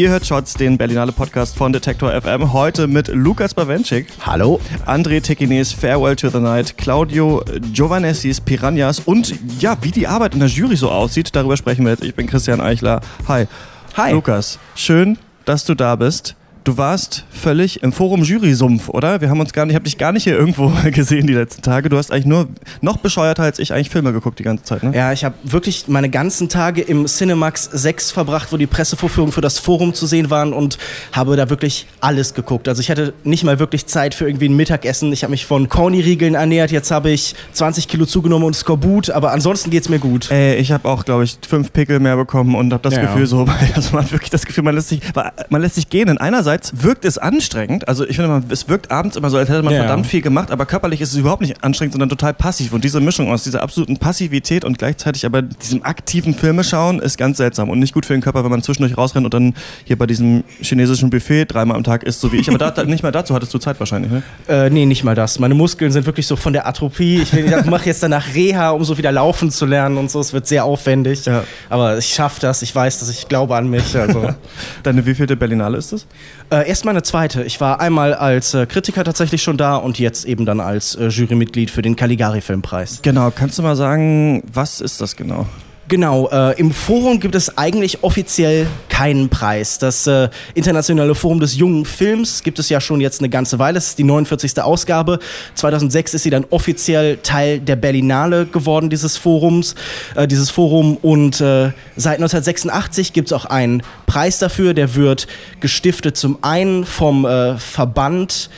Ihr hört Shots, den Berlinale Podcast von Detektor FM. Heute mit Lukas Bawenschik. Hallo. André Tekines Farewell to the Night. Claudio Giovanessis Piranhas. Und ja, wie die Arbeit in der Jury so aussieht, darüber sprechen wir jetzt. Ich bin Christian Eichler. Hi. Hi. Lukas, schön, dass du da bist. Du warst völlig im Forum Jury-Sumpf, oder? Wir haben uns gar nicht, ich habe dich gar nicht hier irgendwo gesehen die letzten Tage. Du hast eigentlich nur noch bescheuerter als ich eigentlich Filme geguckt die ganze Zeit, ne? Ja, ich habe wirklich meine ganzen Tage im Cinemax 6 verbracht, wo die Pressevorführungen für das Forum zu sehen waren und habe da wirklich alles geguckt. Also ich hatte nicht mal wirklich Zeit für irgendwie ein Mittagessen. Ich habe mich von Corny-Riegeln ernährt. Jetzt habe ich 20 Kilo zugenommen und Skorbut, aber ansonsten geht's mir gut. Ey, ich habe auch, glaube ich, fünf Pickel mehr bekommen und habe das Ja. Gefühl so, also man hat wirklich das Gefühl, man lässt sich, man lässt sich gehen. Denn einerseits wirkt es anstrengend, also ich finde, es wirkt abends immer so, als hätte man Ja. verdammt viel gemacht, aber körperlich ist es überhaupt nicht anstrengend, sondern total passiv. Und diese Mischung aus dieser absoluten Passivität und gleichzeitig aber diesem aktiven Filmeschauen ist ganz seltsam und nicht gut für den Körper, wenn man zwischendurch rausrennt und dann hier bei diesem chinesischen Buffet dreimal am Tag isst, so wie ich. Aber da, da, nicht mal dazu hattest du Zeit wahrscheinlich, ne? Äh, nee, nicht mal das. Meine Muskeln sind wirklich so von der Atrophie. Ich, ich mache jetzt danach Reha, um so wieder laufen zu lernen und so. Es wird sehr aufwendig. Ja. Aber ich schaffe das. Ich weiß, dass ich glaube an mich. Also. Deine wievielte Berlinale ist das? Äh, erst mal eine zweite. Ich war einmal als äh, Kritiker tatsächlich schon da und jetzt eben dann als äh, Jurymitglied für den Caligari-Filmpreis. Genau, kannst du mal sagen, was ist das genau? Genau, äh, im Forum gibt es eigentlich offiziell keinen Preis. Das äh, Internationale Forum des jungen Films gibt es ja schon jetzt eine ganze Weile. Es ist die 49. Ausgabe. 2006 ist sie dann offiziell Teil der Berlinale geworden, dieses Forums, äh, dieses Forum. Und äh, seit 1986 gibt es auch einen Preis dafür. Der wird gestiftet zum einen vom äh, Verband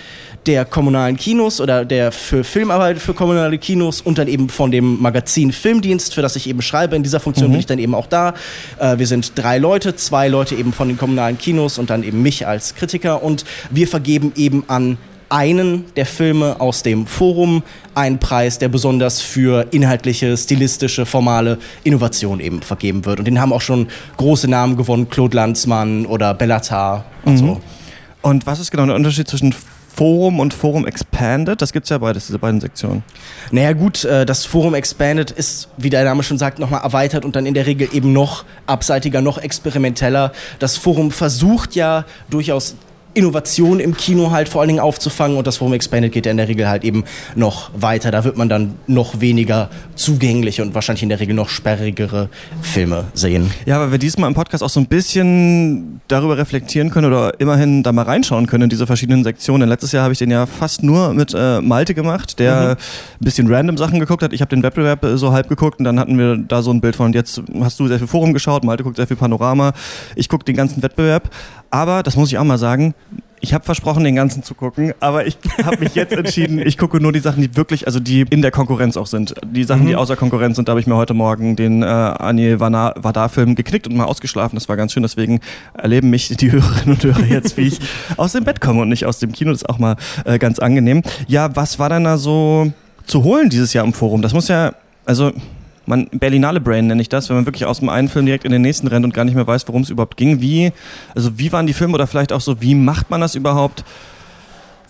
der kommunalen Kinos oder der für Filmarbeit für kommunale Kinos und dann eben von dem Magazin Filmdienst, für das ich eben schreibe. In dieser Funktion bin ich dann eben auch da. Äh, wir sind drei Leute, zwei Leute eben von den kommunalen Kinos und dann eben mich als Kritiker und wir vergeben eben an einen der Filme aus dem Forum einen Preis, der besonders für inhaltliche, stilistische, formale Innovation eben vergeben wird. Und den haben auch schon große Namen gewonnen, Claude Lanzmann oder Bellatar und so. Und was ist genau der Unterschied zwischen Forum und Forum Expanded? Das gibt es ja beides, diese beiden Sektionen. Naja gut, äh, das Forum Expanded ist, wie der Name schon sagt, nochmal erweitert und dann in der Regel eben noch abseitiger, noch experimenteller. Das Forum versucht ja durchaus Innovation im Kino halt vor allen Dingen aufzufangen und das Forum Expanded geht ja in der Regel halt eben noch weiter. Da wird man dann noch weniger zugängliche und wahrscheinlich in der Regel noch sperrigere Filme sehen. Ja, weil wir diesmal im Podcast auch so ein bisschen darüber reflektieren können oder immerhin da mal reinschauen können in diese verschiedenen Sektionen. Letztes Jahr habe ich den ja fast nur mit äh, Malte gemacht, der ein bisschen random Sachen geguckt hat. Ich habe den Wettbewerb äh, so halb geguckt und dann hatten wir da so ein Bild von, und jetzt hast du sehr viel Forum geschaut, Malte guckt sehr viel Panorama, ich gucke den ganzen Wettbewerb. Aber, das muss ich auch mal sagen, ich habe versprochen, den ganzen zu gucken, aber ich habe mich jetzt entschieden, ich gucke nur die Sachen, die wirklich, also die in der Konkurrenz auch sind. Die Sachen, die außer Konkurrenz sind, da habe ich mir heute Morgen den äh, Anil Vadar-Film geknickt und mal ausgeschlafen. Das war ganz schön, deswegen erleben mich die Hörerinnen und Hörer jetzt, wie ich aus dem Bett komme und nicht aus dem Kino. Das ist auch mal äh, ganz angenehm. Ja, was war denn da so zu holen dieses Jahr im Forum? Das muss ja, also man, Berlinale Brain nenne ich das, wenn man wirklich aus dem einen Film direkt in den nächsten rennt und gar nicht mehr weiß, worum es überhaupt ging. Wie, also wie waren die Filme oder vielleicht auch so, wie macht man das überhaupt,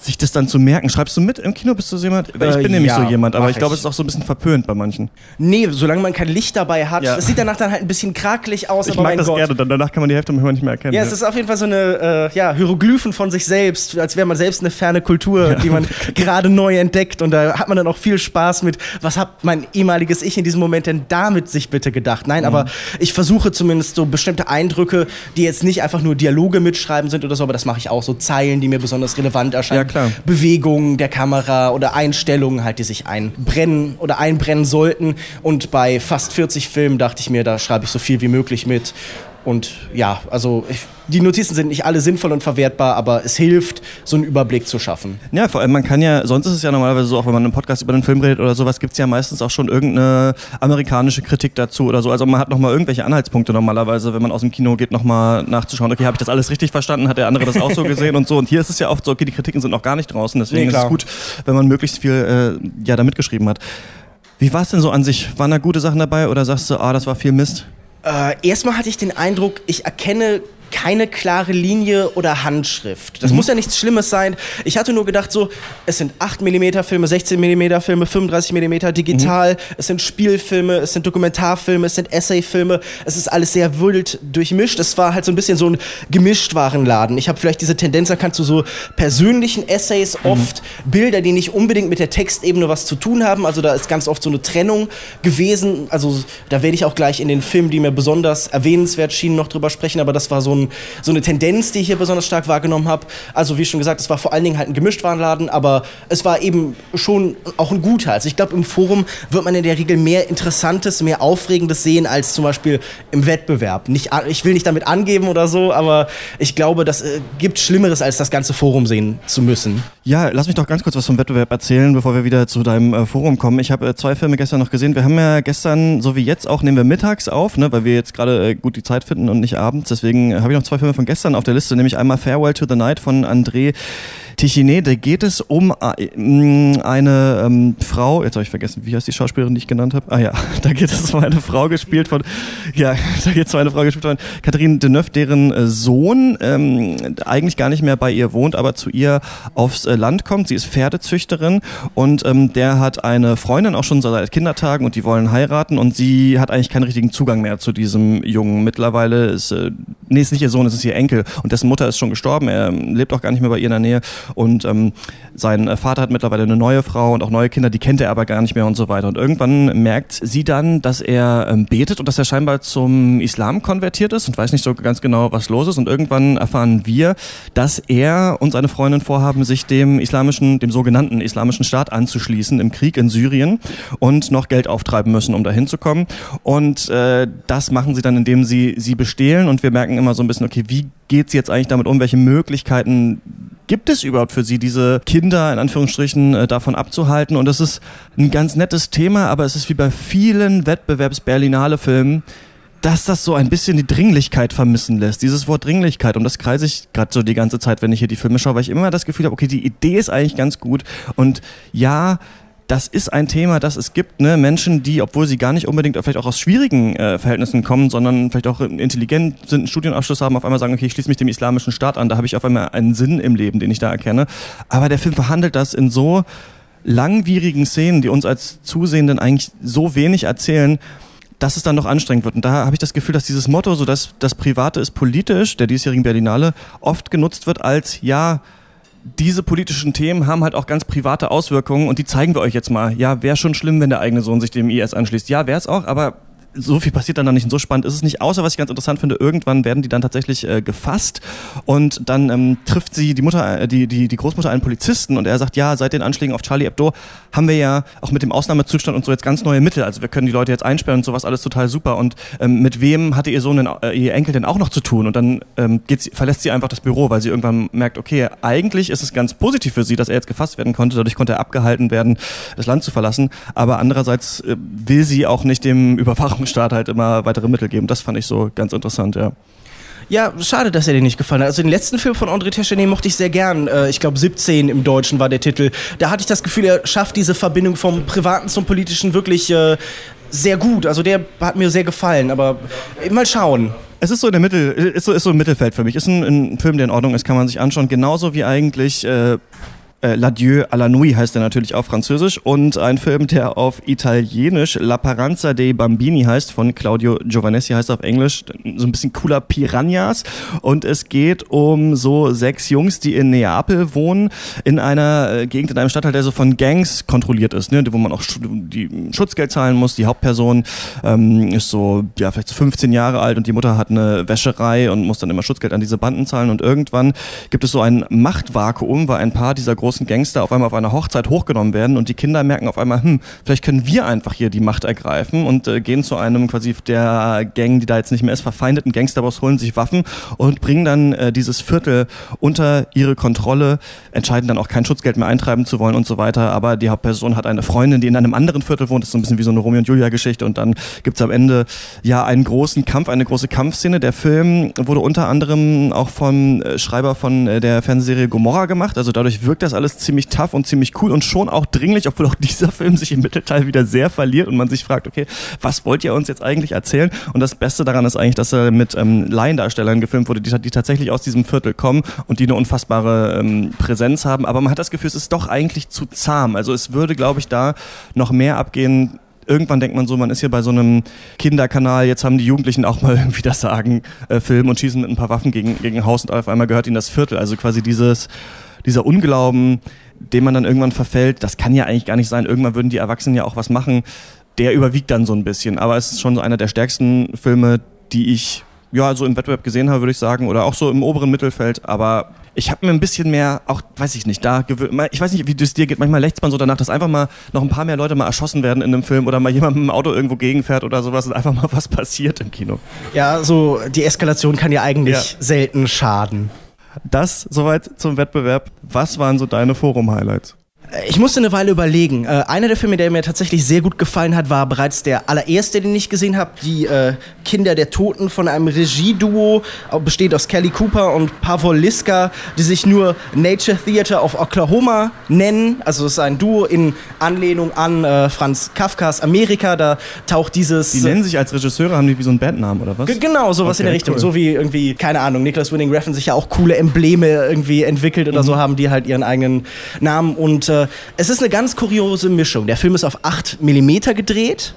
sich das dann zu merken? Schreibst du mit im Kino? Bist du so jemand? Weil ich Äh, bin nämlich ja, so jemand, aber ich glaube, es ist auch so ein bisschen verpönt bei manchen. Nee, solange man kein Licht dabei hat. Ja. Es sieht danach dann halt ein bisschen krakelig aus, Ich aber mag das Gott. gerne, dann danach kann man die Hälfte manchmal nicht mehr erkennen. Ja, es ist auf jeden Fall so eine äh, ja, Hieroglyphen von sich selbst, als wäre man selbst eine ferne Kultur, die man gerade neu entdeckt. Und da hat man dann auch viel Spaß mit, was hat mein ehemaliges Ich in diesem Moment denn damit sich bitte gedacht? Nein, aber ich versuche zumindest so bestimmte Eindrücke, die jetzt nicht einfach nur Dialoge mitschreiben sind oder so, aber das mache ich auch, so Zeilen, die mir besonders relevant erscheinen. Klar. Bewegungen der Kamera oder Einstellungen halt, die sich einbrennen oder einbrennen sollten. Und bei fast 40 Filmen dachte ich mir, da schreibe ich so viel wie möglich mit. Und ja, also ich, die Notizen sind nicht alle sinnvoll und verwertbar, aber es hilft, so einen Überblick zu schaffen. Ja, vor allem man kann ja, sonst ist es ja normalerweise so, auch wenn man im Podcast über einen Film redet oder sowas, gibt es ja meistens auch schon irgendeine amerikanische Kritik dazu oder so. Also man hat nochmal irgendwelche Anhaltspunkte normalerweise, wenn man aus dem Kino geht, nochmal nachzuschauen, okay, habe ich das alles richtig verstanden, hat der andere das auch so gesehen und so. Und hier ist es ja oft so, okay, die Kritiken sind noch gar nicht draußen, deswegen Nee, ist es gut, wenn man möglichst viel äh, ja, da mitgeschrieben hat. Wie war es denn so an sich? Waren da gute Sachen dabei oder sagst du, ah, das war viel Mist? Äh, erstmal hatte ich den Eindruck, ich erkenne keine klare Linie oder Handschrift. Das mhm. muss ja nichts Schlimmes sein. Ich hatte nur gedacht, so, es sind 8 mm Filme, 16 mm Filme, 35 mm digital, mhm. es sind Spielfilme, es sind Dokumentarfilme, es sind Essayfilme, es ist alles sehr wild durchmischt. Es war halt so ein bisschen so ein Gemischtwarenladen. Ich habe vielleicht diese Tendenz erkannt zu so persönlichen Essays, mhm. oft Bilder, die nicht unbedingt mit der Textebene was zu tun haben. Also da ist ganz oft so eine Trennung gewesen. Also da werde ich auch gleich in den Filmen, die mir besonders erwähnenswert schienen, noch drüber sprechen. Aber das war so, ein, so eine Tendenz, die ich hier besonders stark wahrgenommen habe. Also wie schon gesagt, es war vor allen Dingen halt ein Gemischtwarenladen, aber es war eben schon auch ein guter. Also ich glaube, im Forum wird man in der Regel mehr Interessantes, mehr Aufregendes sehen als zum Beispiel im Wettbewerb. Nicht, ich will nicht damit angeben oder so, aber ich glaube, das äh, gibt Schlimmeres, als das ganze Forum sehen zu müssen. Ja, lass mich doch ganz kurz was vom Wettbewerb erzählen, bevor wir wieder zu deinem äh, Forum kommen. Ich habe äh, zwei Filme gestern noch gesehen. Wir haben ja gestern, so wie jetzt auch, nehmen wir mittags auf, ne, weil wir jetzt gerade äh, gut die Zeit finden und nicht abends. Deswegen habe ich noch zwei Filme von gestern auf der Liste, nämlich einmal Farewell to the Night von André Tichine, da geht es um äh, eine ähm, Frau, jetzt habe ich vergessen, wie heißt die Schauspielerin, die ich genannt habe? Ah ja, da geht es um eine Frau gespielt von, ja, da geht es um eine Frau gespielt von Catherine Deneuve, deren äh, Sohn ähm, eigentlich gar nicht mehr bei ihr wohnt, aber zu ihr aufs äh, Land kommt. Sie ist Pferdezüchterin und ähm, der hat eine Freundin auch schon seit Kindertagen und die wollen heiraten und sie hat eigentlich keinen richtigen Zugang mehr zu diesem Jungen. Mittlerweile ist, äh, nee, ist nicht ihr Sohn, es ist ihr Enkel und dessen Mutter ist schon gestorben. Er ähm, lebt auch gar nicht mehr bei ihr in der Nähe und ähm, sein äh, Vater hat mittlerweile eine neue Frau und auch neue Kinder, die kennt er aber gar nicht mehr und so weiter. Und irgendwann merkt sie dann, dass er ähm, betet und dass er scheinbar zum Islam konvertiert ist und weiß nicht so ganz genau, was los ist. Und irgendwann erfahren wir, dass er und seine Freundin vorhaben, sich dem islamischen, dem sogenannten islamischen Staat anzuschließen im Krieg in Syrien und noch Geld auftreiben müssen, um dahin zu kommen. Und äh, das machen sie dann, indem sie sie bestehlen. Und wir merken immer so ein bisschen, okay, wie geht es jetzt eigentlich damit um? Welche Möglichkeiten gibt es überhaupt für sie, diese Kinder in Anführungsstrichen äh, davon abzuhalten? Und das ist ein ganz nettes Thema, aber es ist wie bei vielen Wettbewerbs-Berlinale-Filmen, dass das so ein bisschen die Dringlichkeit vermissen lässt. Dieses Wort Dringlichkeit. Und das kreise ich gerade so die ganze Zeit, wenn ich hier die Filme schaue, weil ich immer das Gefühl habe, okay, die Idee ist eigentlich ganz gut. Und ja, das ist ein Thema, das es gibt. Ne? Menschen, die, obwohl sie gar nicht unbedingt vielleicht auch aus schwierigen äh, Verhältnissen kommen, sondern vielleicht auch intelligent sind, einen Studienabschluss haben, auf einmal sagen, okay, ich schließe mich dem islamischen Staat an. Da habe ich auf einmal einen Sinn im Leben, den ich da erkenne. Aber der Film verhandelt das in so langwierigen Szenen, die uns als Zusehenden eigentlich so wenig erzählen, dass es dann noch anstrengend wird. Und da habe ich das Gefühl, dass dieses Motto, so dass das Private ist politisch, der diesjährigen Berlinale, oft genutzt wird als, ja, diese politischen Themen haben halt auch ganz private Auswirkungen und die zeigen wir euch jetzt mal. Ja, wäre schon schlimm, wenn der eigene Sohn sich dem IS anschließt. Ja, wäre es auch, aber so viel passiert dann da nicht und so spannend ist es nicht. Außer, was ich ganz interessant finde, irgendwann werden die dann tatsächlich äh, gefasst und dann ähm, trifft sie die Mutter, äh, die, die, die Großmutter einen Polizisten und er sagt, ja, seit den Anschlägen auf Charlie Hebdo haben wir ja auch mit dem Ausnahmezustand und so jetzt ganz neue Mittel. Also wir können die Leute jetzt einsperren und sowas alles total super. Und ähm, mit wem hatte ihr Sohn denn, äh, ihr Enkel denn auch noch zu tun? Und dann ähm, geht sie, verlässt sie einfach das Büro, weil sie irgendwann merkt, okay, eigentlich ist es ganz positiv für sie, dass er jetzt gefasst werden konnte. Dadurch konnte er abgehalten werden, das Land zu verlassen. Aber andererseits äh, will sie auch nicht dem Überwachungsstaat halt immer weitere Mittel geben. Das fand ich so ganz interessant, ja. Ja, schade, dass er dir nicht gefallen hat. Also den letzten Film von André Techenet mochte ich sehr gern. Äh, ich glaube 17 im Deutschen war der Titel. Da hatte ich das Gefühl, er schafft diese Verbindung vom Privaten zum Politischen wirklich äh, sehr gut. Also der hat mir sehr gefallen, aber mal schauen. Es ist so in der Mitte, ist so, ist so im Mittelfeld für mich. Ist ein, ein Film, der in Ordnung ist, kann man sich anschauen. Genauso wie eigentlich äh, äh, L'Adieu à la Nuit heißt er natürlich auf Französisch und ein Film, der auf Italienisch La Paranza dei Bambini heißt, von Claudio Giovanessi heißt auf Englisch, so ein bisschen cooler Piranhas und es geht um so sechs Jungs, die in Neapel wohnen, in einer äh, Gegend, in einem Stadtteil, der so von Gangs kontrolliert ist, ne, wo man auch die Schutzgeld zahlen muss. Die Hauptperson ähm, ist so, ja, vielleicht so 15 Jahre alt und die Mutter hat eine Wäscherei und muss dann immer Schutzgeld an diese Banden zahlen und irgendwann gibt es so ein Machtvakuum, weil ein paar dieser großen großen Gangster auf einmal auf einer Hochzeit hochgenommen werden und die Kinder merken auf einmal, hm, vielleicht können wir einfach hier die Macht ergreifen und äh, gehen zu einem quasi der Gang, die da jetzt nicht mehr ist, verfeindeten Gangsterboss, holen sich Waffen und bringen dann äh, dieses Viertel unter ihre Kontrolle, entscheiden dann auch kein Schutzgeld mehr eintreiben zu wollen und so weiter. Aber die Hauptperson hat eine Freundin, die in einem anderen Viertel wohnt. Das ist so ein bisschen wie so eine Romeo und Julia Geschichte und dann gibt es am Ende ja einen großen Kampf, eine große Kampfszene. Der Film wurde unter anderem auch vom äh, Schreiber von äh, der Fernsehserie Gomorra gemacht. Also dadurch wirkt das alles alles ziemlich tough und ziemlich cool und schon auch dringlich, obwohl auch dieser Film sich im Mittelteil wieder sehr verliert und man sich fragt, okay, was wollt ihr uns jetzt eigentlich erzählen? Und das Beste daran ist eigentlich, dass er mit ähm, Laiendarstellern gefilmt wurde, die, die tatsächlich aus diesem Viertel kommen und die eine unfassbare ähm, Präsenz haben. Aber man hat das Gefühl, es ist doch eigentlich zu zahm. Also es würde, glaube ich, da noch mehr abgehen, irgendwann denkt man so, man ist hier bei so einem Kinderkanal, jetzt haben die Jugendlichen auch mal irgendwie das Sagen, äh, filmen und schießen mit ein paar Waffen gegen, gegen Haus und auf einmal gehört ihnen das Viertel. Also quasi dieses, dieser Unglauben, dem man dann irgendwann verfällt, das kann ja eigentlich gar nicht sein. Irgendwann würden die Erwachsenen ja auch was machen. Der überwiegt dann so ein bisschen. Aber es ist schon so einer der stärksten Filme, die ich ja so im Wettbewerb gesehen habe, würde ich sagen. Oder auch so im oberen Mittelfeld. Aber ich habe mir ein bisschen mehr, auch weiß ich nicht, da ich weiß nicht, wie es dir geht, manchmal lächzt man so danach, dass einfach mal noch ein paar mehr Leute mal erschossen werden in einem Film oder mal jemand mit dem Auto irgendwo gegenfährt oder sowas und einfach mal was passiert im Kino. Ja, so die Eskalation kann ja eigentlich ja. selten schaden. Das soweit zum Wettbewerb. Was waren so deine Forum-Highlights? Ich musste eine Weile überlegen. Äh, einer der Filme, der mir tatsächlich sehr gut gefallen hat, war bereits der allererste, den ich gesehen habe. Die äh, Kinder der Toten von einem Regieduo, besteht aus Kelly Cooper und Pavol Liska, die sich nur Nature Theater of Oklahoma nennen. Also es ist ein Duo in Anlehnung an äh, Franz Kafkas Amerika. Da taucht dieses... Die nennen sich als Regisseure, haben die wie so einen Bandnamen oder was? Genau, sowas okay, in der Richtung. Cool. So wie irgendwie, keine Ahnung, Nicholas Winning Refn sich ja auch coole Embleme irgendwie entwickelt oder mhm. so, haben die halt ihren eigenen Namen und äh, es ist eine ganz kuriose Mischung. Der Film ist auf 8 mm gedreht.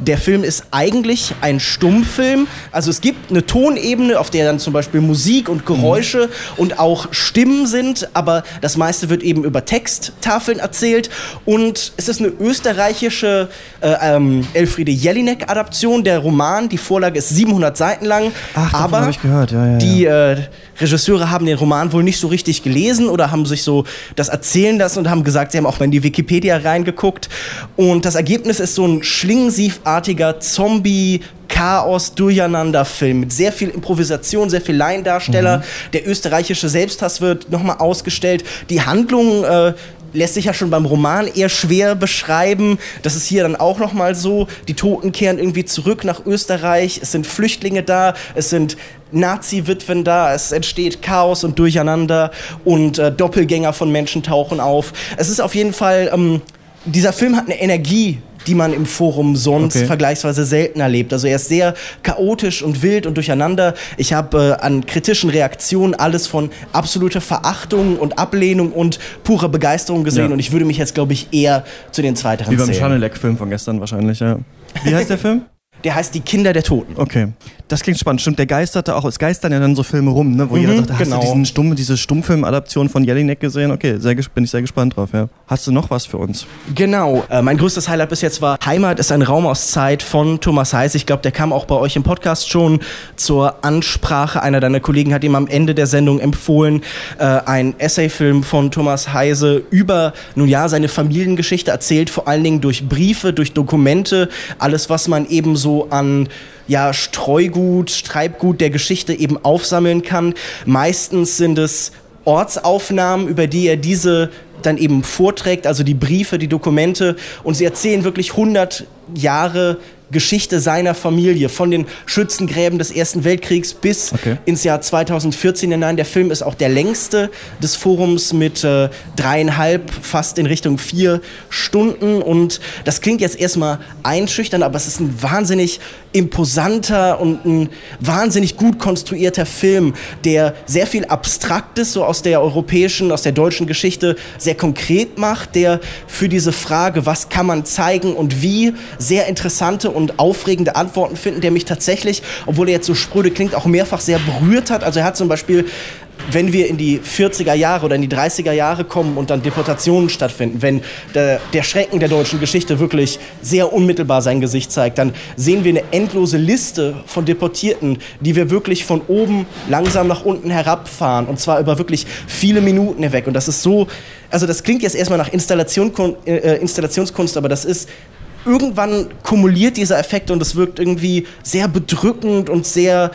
Der Film ist eigentlich ein Stummfilm. Also es gibt eine Tonebene, auf der dann zum Beispiel Musik und Geräusche mhm. und auch Stimmen sind, aber das meiste wird eben über Texttafeln erzählt. Und es ist eine österreichische äh, ähm, Elfriede Jelinek-Adaption. Der Roman, die Vorlage ist 700 Seiten lang. Ach, aber ich gehört. Ja, ja, ja. die äh, Regisseure haben den Roman wohl nicht so richtig gelesen oder haben sich so das erzählen lassen und haben gesagt, sie haben auch mal in die Wikipedia reingeguckt. Und das Ergebnis ist so ein schlingensief-artiger Zombie- Chaos, Durcheinander-Film mit sehr viel Improvisation, sehr viel Laiendarsteller. Mhm. Der österreichische Selbsthass wird nochmal ausgestellt. Die Handlung äh, lässt sich ja schon beim Roman eher schwer beschreiben. Das ist hier dann auch noch mal so. Die Toten kehren irgendwie zurück nach Österreich. Es sind Flüchtlinge da. Es sind Nazi-Witwen da, es entsteht Chaos und Durcheinander und äh, Doppelgänger von Menschen tauchen auf. Es ist auf jeden Fall, ähm, dieser Film hat eine Energie, die man im Forum sonst okay. vergleichsweise selten erlebt. Also er ist sehr chaotisch und wild und durcheinander. Ich habe äh, an kritischen Reaktionen alles von absoluter Verachtung und Ablehnung und purer Begeisterung gesehen ja. und ich würde mich jetzt, glaube ich, eher zu den zweiteren Wie beim Schanelek-Film von gestern wahrscheinlich, ja. Wie heißt der Film? Der heißt Die Kinder der Toten. Okay. Das klingt spannend. Stimmt, der geisterte auch, es geistern ja dann so Filme rum, ne, wo mhm, jeder sagt, hast genau. du diesen Stumm, diese Stummfilm-Adaption von Jelinek gesehen? Okay, sehr, bin ich sehr gespannt drauf, ja. Hast du noch was für uns? Genau. Äh, mein größtes Highlight bis jetzt war Heimat ist ein Raum aus Zeit von Thomas Heiß. Ich glaube, der kam auch bei euch im Podcast schon zur Ansprache. Einer deiner Kollegen hat ihm am Ende der Sendung empfohlen, äh, ein Essayfilm von Thomas Heise über, nun ja, seine Familiengeschichte erzählt, vor allen Dingen durch Briefe, durch Dokumente, alles, was man eben so an ja, Streugut, Treibgut der Geschichte eben aufsammeln kann. Meistens sind es Ortsaufnahmen, über die er diese dann eben vorträgt, also die Briefe, die Dokumente. Und sie erzählen wirklich 100 Jahre Geschichte seiner Familie, von den Schützengräben des Ersten Weltkriegs bis okay. ins Jahr 2014 hinein. Der Film ist auch der längste des Forums mit äh, dreieinhalb, fast in Richtung vier Stunden. Und das klingt jetzt erstmal einschüchtern, aber es ist ein wahnsinnig imposanter und ein wahnsinnig gut konstruierter Film, der sehr viel Abstraktes so aus der europäischen, aus der deutschen Geschichte sehr konkret macht, der für diese Frage, was kann man zeigen und wie, sehr interessante und und aufregende Antworten finden, der mich tatsächlich, obwohl er jetzt so spröde klingt, auch mehrfach sehr berührt hat. Also er hat zum Beispiel wenn wir in die 40er Jahre oder in die 30er Jahre kommen und dann Deportationen stattfinden, wenn der, der, Schrecken der deutschen Geschichte wirklich sehr unmittelbar sein Gesicht zeigt, dann sehen wir eine endlose Liste von Deportierten, die wir wirklich von oben langsam nach unten herabfahren und zwar über wirklich viele Minuten hinweg. Und das ist so, also das klingt jetzt erstmal nach Installation, äh, Installationskunst, aber das ist irgendwann kumuliert dieser Effekt und es wirkt irgendwie sehr bedrückend und sehr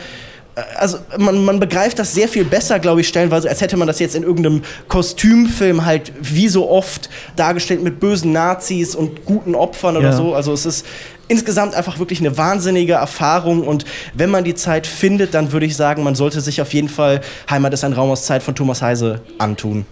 äh, also man, man begreift das sehr viel besser, glaube ich, stellenweise, als hätte man das jetzt in irgendeinem Kostümfilm halt wie so oft dargestellt mit bösen Nazis und guten Opfern oder ja. so. Also es ist insgesamt einfach wirklich eine wahnsinnige Erfahrung und wenn man die Zeit findet, dann würde ich sagen, man sollte sich auf jeden Fall Heimat ist ein Raum aus Zeit von Thomas Heise antun.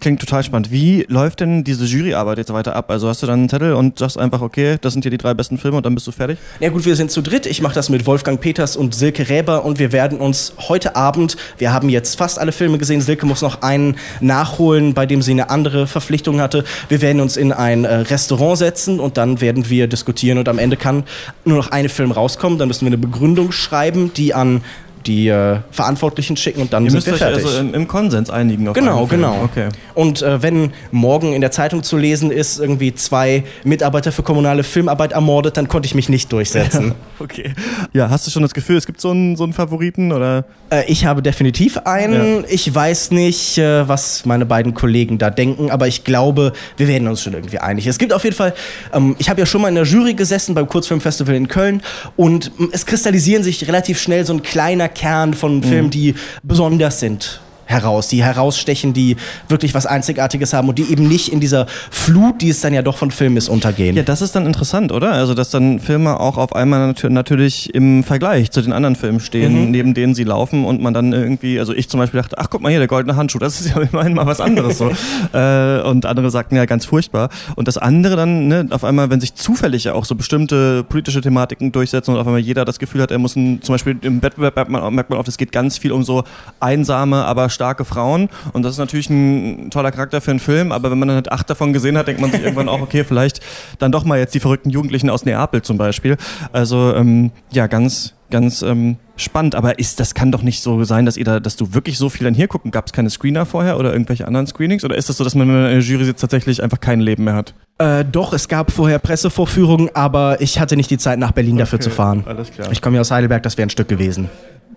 Klingt total spannend. Wie läuft denn diese Juryarbeit jetzt weiter ab? Also hast du dann einen Zettel und sagst einfach, okay, das sind hier die drei besten Filme und dann bist du fertig? Ja gut, wir sind zu dritt. Ich mache das mit Wolfgang Peters und Silke Räber und wir werden uns heute Abend, wir haben jetzt fast alle Filme gesehen, Silke muss noch einen nachholen, bei dem sie eine andere Verpflichtung hatte. Wir werden uns in ein äh, Restaurant setzen und dann werden wir diskutieren und am Ende kann nur noch eine Film rauskommen. Dann müssen wir eine Begründung schreiben, die an die äh, Verantwortlichen schicken und dann Ihr sind müsst wir euch fertig. also im, im Konsens einigen auf Genau, genau. Okay. Und äh, wenn morgen in der Zeitung zu lesen ist, irgendwie zwei Mitarbeiter für kommunale Filmarbeit ermordet, dann konnte ich mich nicht durchsetzen. Okay. Ja, hast du schon das Gefühl, es gibt so einen, so einen Favoriten oder? äh, ich habe definitiv einen. Ja. Ich weiß nicht, äh, was meine beiden Kollegen da denken, aber ich glaube, wir werden uns schon irgendwie einig. Es gibt auf jeden Fall, ähm, ich habe ja schon mal in der Jury gesessen beim Kurzfilmfestival in Köln und ähm, es kristallisieren sich relativ schnell so ein kleiner Kern von Filmen, die besonders sind heraus, die herausstechen, die wirklich was Einzigartiges haben und die eben nicht in dieser Flut, die es dann ja doch von Filmen ist, untergehen. Ja, das ist dann interessant, oder? Also, dass dann Filme auch auf einmal natür natürlich im Vergleich zu den anderen Filmen stehen, neben denen sie laufen und man dann irgendwie, also ich zum Beispiel dachte, ach guck mal hier, der goldene Handschuh, das ist ja immerhin mal was anderes so. äh, und andere sagten ja ganz furchtbar. Und das andere dann, ne, auf einmal, wenn sich zufällig ja auch so bestimmte politische Thematiken durchsetzen und auf einmal jeder das Gefühl hat, er muss ein, zum Beispiel im Wettbewerb merkt man, merkt man oft, es geht ganz viel um so einsame, aber starke Frauen. Und das ist natürlich ein toller Charakter für einen Film, aber wenn man dann halt acht davon gesehen hat, denkt man sich irgendwann auch, okay, vielleicht dann doch mal jetzt die verrückten Jugendlichen aus Neapel zum Beispiel. Also ähm, ja, ganz, ganz ähm, spannend. Aber ist, das kann doch nicht so sein, dass ihr da, dass du wirklich so viel dann hier gucken. Gab es keine Screener vorher oder irgendwelche anderen Screenings? Oder ist das so, dass man in der Jury sitzt tatsächlich einfach kein Leben mehr hat? Äh, doch, es gab vorher Pressevorführungen, aber ich hatte nicht die Zeit, nach Berlin dafür Okay, zu fahren. alles klar. Ich komme ja aus Heidelberg, das wäre ein Stück gewesen.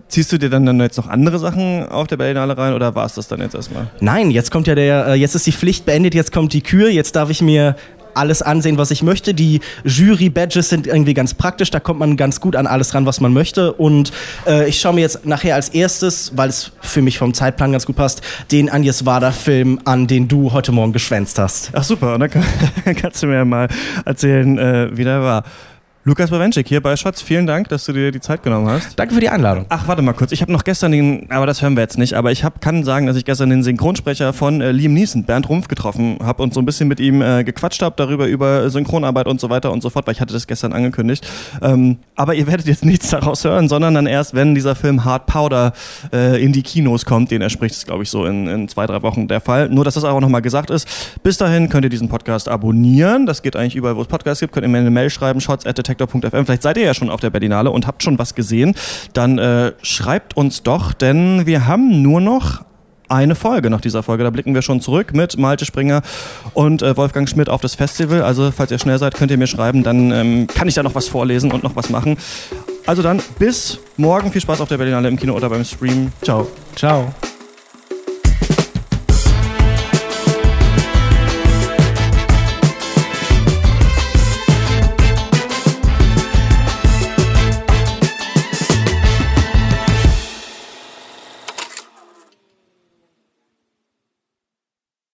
Ziehst du dir dann, dann jetzt noch andere Sachen auf der Berlinale rein oder war es das dann jetzt erstmal? Nein, jetzt kommt ja der, äh, jetzt ist die Pflicht beendet, jetzt kommt die Kür, jetzt darf ich mir alles ansehen, was ich möchte. Die Jury-Badges sind irgendwie ganz praktisch, da kommt man ganz gut an alles ran, was man möchte. Und äh, ich schaue mir jetzt nachher als erstes, weil es für mich vom Zeitplan ganz gut passt, den Agnes Wader-Film an, den du heute Morgen geschwänzt hast. Ach super, dann kann, kannst du mir mal erzählen, äh, wie der war. Lukas Bawenschik hier bei Schatz, vielen Dank, dass du dir die Zeit genommen hast. Danke für die Einladung. Ach, warte mal kurz. Ich habe noch gestern den, aber das hören wir jetzt nicht, aber ich hab, kann sagen, dass ich gestern den Synchronsprecher von äh, Liam Neeson, Bernd Rumpf, getroffen habe und so ein bisschen mit ihm äh, gequatscht habe darüber, über Synchronarbeit und so weiter und so fort, weil ich hatte das gestern angekündigt. Ähm, aber ihr werdet jetzt nichts daraus hören, sondern dann erst, wenn dieser Film Hard Powder äh, in die Kinos kommt, den er spricht, ist glaube ich so in, in zwei, drei Wochen der Fall. Nur, dass das auch nochmal gesagt ist. Bis dahin könnt ihr diesen Podcast abonnieren. Das geht eigentlich überall, wo es Podcasts gibt. Könnt ihr mir eine Mail schreiben, shots.detektor.fm. Vielleicht seid ihr ja schon auf der Berlinale und habt schon was gesehen. Dann äh, schreibt uns doch, denn wir haben nur noch eine Folge nach dieser Folge. Da blicken wir schon zurück mit Malte Springer und äh, Wolfgang Schmidt auf das Festival. Also, falls ihr schnell seid, könnt ihr mir schreiben. Dann ähm, kann ich da noch was vorlesen und noch was machen. Also dann, bis morgen. Viel Spaß auf der Berlinale im Kino oder beim Stream. Ciao. Ciao.